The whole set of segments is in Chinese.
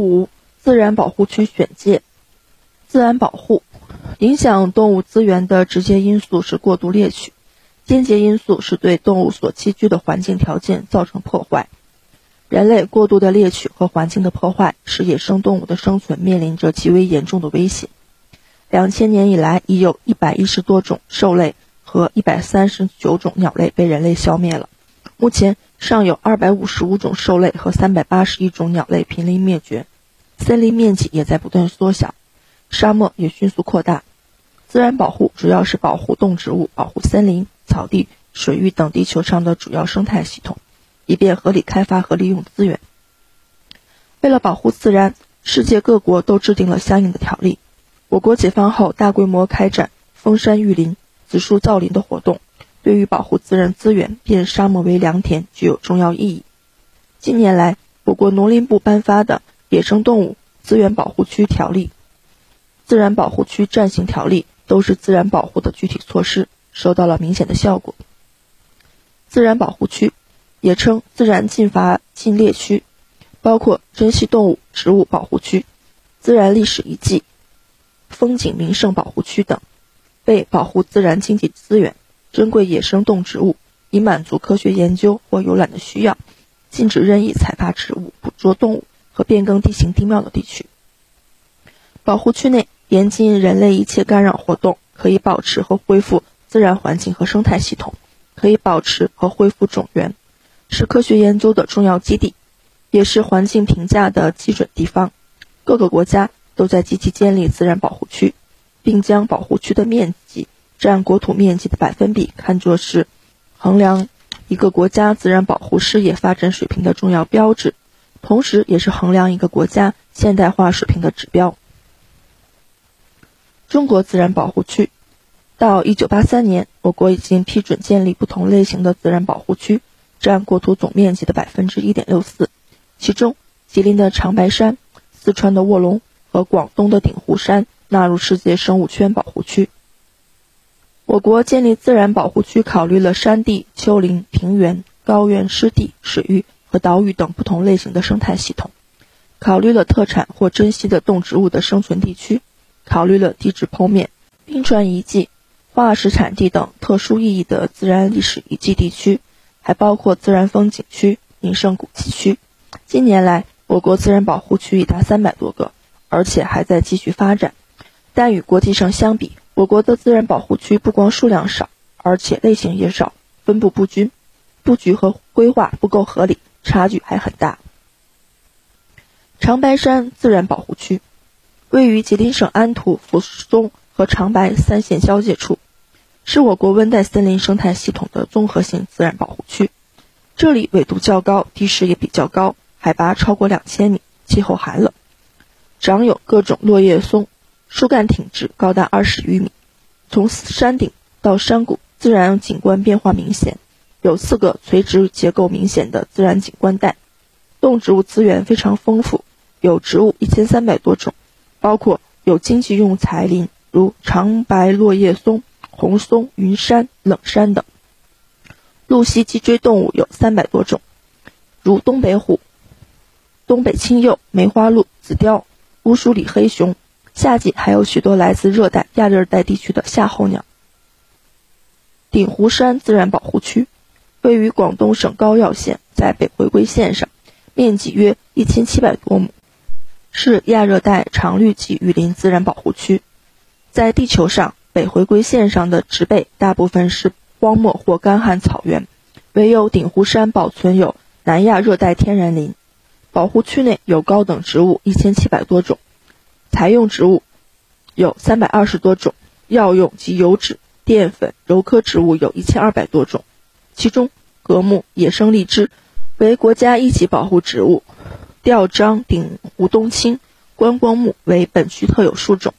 五、自然保护区选界。自然保护影响动物资源的直接因素是过度猎取，间接因素是对动物所栖居的环境条件造成破坏。人类过度的猎取和环境的破坏，使野生动物的生存面临着极为严重的威胁。两千年以来，已有一百一十多种兽类和一百三十九种鸟类被人类消灭了。目前尚有二百五十五种兽类和三百八十一种鸟类濒临灭绝，森林面积也在不断缩小，沙漠也迅速扩大。自然保护主要是保护动植物、保护森林、草地、水域等地球上的主要生态系统，以便合理开发和利用资源。为了保护自然，世界各国都制定了相应的条例。我国解放后，大规模开展封山育林、植树造林的活动。对于保护自然资源、变沙漠为良田具有重要意义。近年来，我国农林部颁发的《野生动物资源保护区条例》《自然保护区暂行条例》都是自然保护的具体措施，收到了明显的效果。自然保护区也称自然禁伐禁猎区，包括珍稀动物、植物保护区、自然历史遗迹、风景名胜保护区等，为保护自然经济资源。珍贵野生动植物，以满足科学研究或游览的需要，禁止任意采伐植物、捕捉动物和变更地形地貌的地区。保护区内严禁人类一切干扰活动，可以保持和恢复自然环境和生态系统，可以保持和恢复种源，是科学研究的重要基地，也是环境评价的基准地方。各个国家都在积极建立自然保护区，并将保护区的面积。占国土面积的百分比看作是衡量一个国家自然保护事业发展水平的重要标志，同时也是衡量一个国家现代化水平的指标。中国自然保护区到一九八三年，我国已经批准建立不同类型的自然保护区，占国土总面积的百分之一点六四。其中，吉林的长白山、四川的卧龙和广东的鼎湖山纳入世界生物圈保护区。我国建立自然保护区，考虑了山地、丘陵、平原、高原、湿地、水域和岛屿等不同类型的生态系统，考虑了特产或珍稀的动植物的生存地区，考虑了地质剖面、冰川遗迹、化石产地等特殊意义的自然历史遗迹地区，还包括自然风景区、名胜古迹区。近年来，我国自然保护区已达三百多个，而且还在继续发展。但与国际上相比，我国的自然保护区不光数量少，而且类型也少，分布不均，布局和规划不够合理，差距还很大。长白山自然保护区位于吉林省安图、抚松和长白三县交界处，是我国温带森林生态系统的综合性自然保护区。这里纬度较高，地势也比较高，海拔超过两千米，气候寒冷，长有各种落叶松。树干挺直，高达二十余米，从山顶到山谷，自然景观变化明显。有四个垂直结构明显的自然景观带，动植物资源非常丰富，有植物一千三百多种，包括有经济用材林，如长白落叶松、红松、云杉、冷杉等。陆栖脊椎动物有三百多种，如东北虎、东北青鼬、梅花鹿、紫貂、乌苏里黑熊。夏季还有许多来自热带、亚热带地区的夏候鸟。鼎湖山自然保护区位于广东省高要县，在北回归线上，面积约一千七百多亩，是亚热带常绿级雨林自然保护区。在地球上，北回归线上的植被大部分是荒漠或干旱草原，唯有鼎湖山保存有南亚热带天然林。保护区内有高等植物一千七百多种。采用植物有三百二十多种，药用及油脂、淀粉、柔科植物有一千二百多种，其中格木、野生荔枝为国家一级保护植物，吊樟鼎湖冬青、观光木为本区特有树种，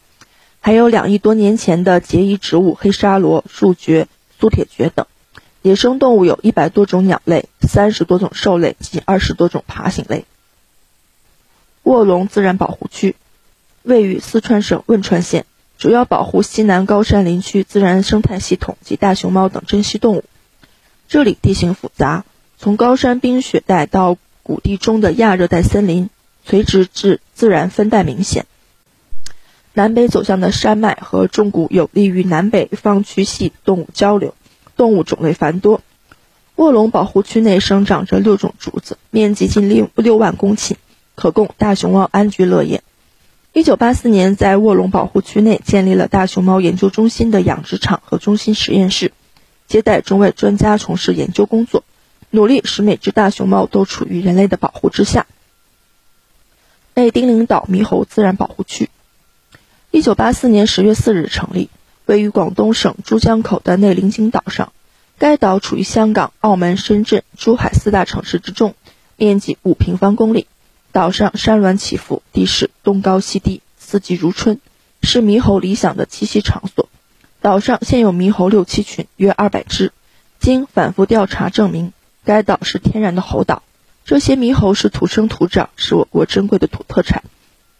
还有两亿多年前的结衣植物黑沙罗、树蕨、苏铁蕨等。野生动物有一百多种鸟类，三十多种兽类及二十多种爬行类。卧龙自然保护区。位于四川省汶川县，主要保护西南高山林区自然生态系统及大熊猫等珍稀动物。这里地形复杂，从高山冰雪带到谷地中的亚热带森林，垂直至自然分带明显。南北走向的山脉和重谷有利于南北方区系动物交流，动物种类繁多。卧龙保护区内生长着六种竹子，面积近六六万公顷，可供大熊猫安居乐业。一九八四年，在卧龙保护区内建立了大熊猫研究中心的养殖场和中心实验室，接待中外专家从事研究工作，努力使每只大熊猫都处于人类的保护之下。内丁领岛猕猴自然保护区，一九八四年十月四日成立，位于广东省珠江口的内伶景岛上。该岛处于香港、澳门、深圳、珠海四大城市之中，面积五平方公里。岛上山峦起伏，地势东高西低，四季如春，是猕猴理想的栖息场所。岛上现有猕猴六七群约二百只。经反复调查证明，该岛是天然的猴岛。这些猕猴是土生土长，是我国珍贵的土特产。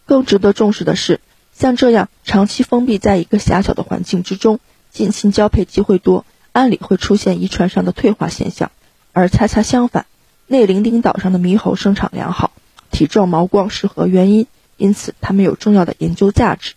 更值得重视的是，像这样长期封闭在一个狭小的环境之中，近亲交配机会多，按理会出现遗传上的退化现象。而恰恰相反，内伶仃岛上的猕猴生长良好。体状毛光是何原因？因此，它们有重要的研究价值。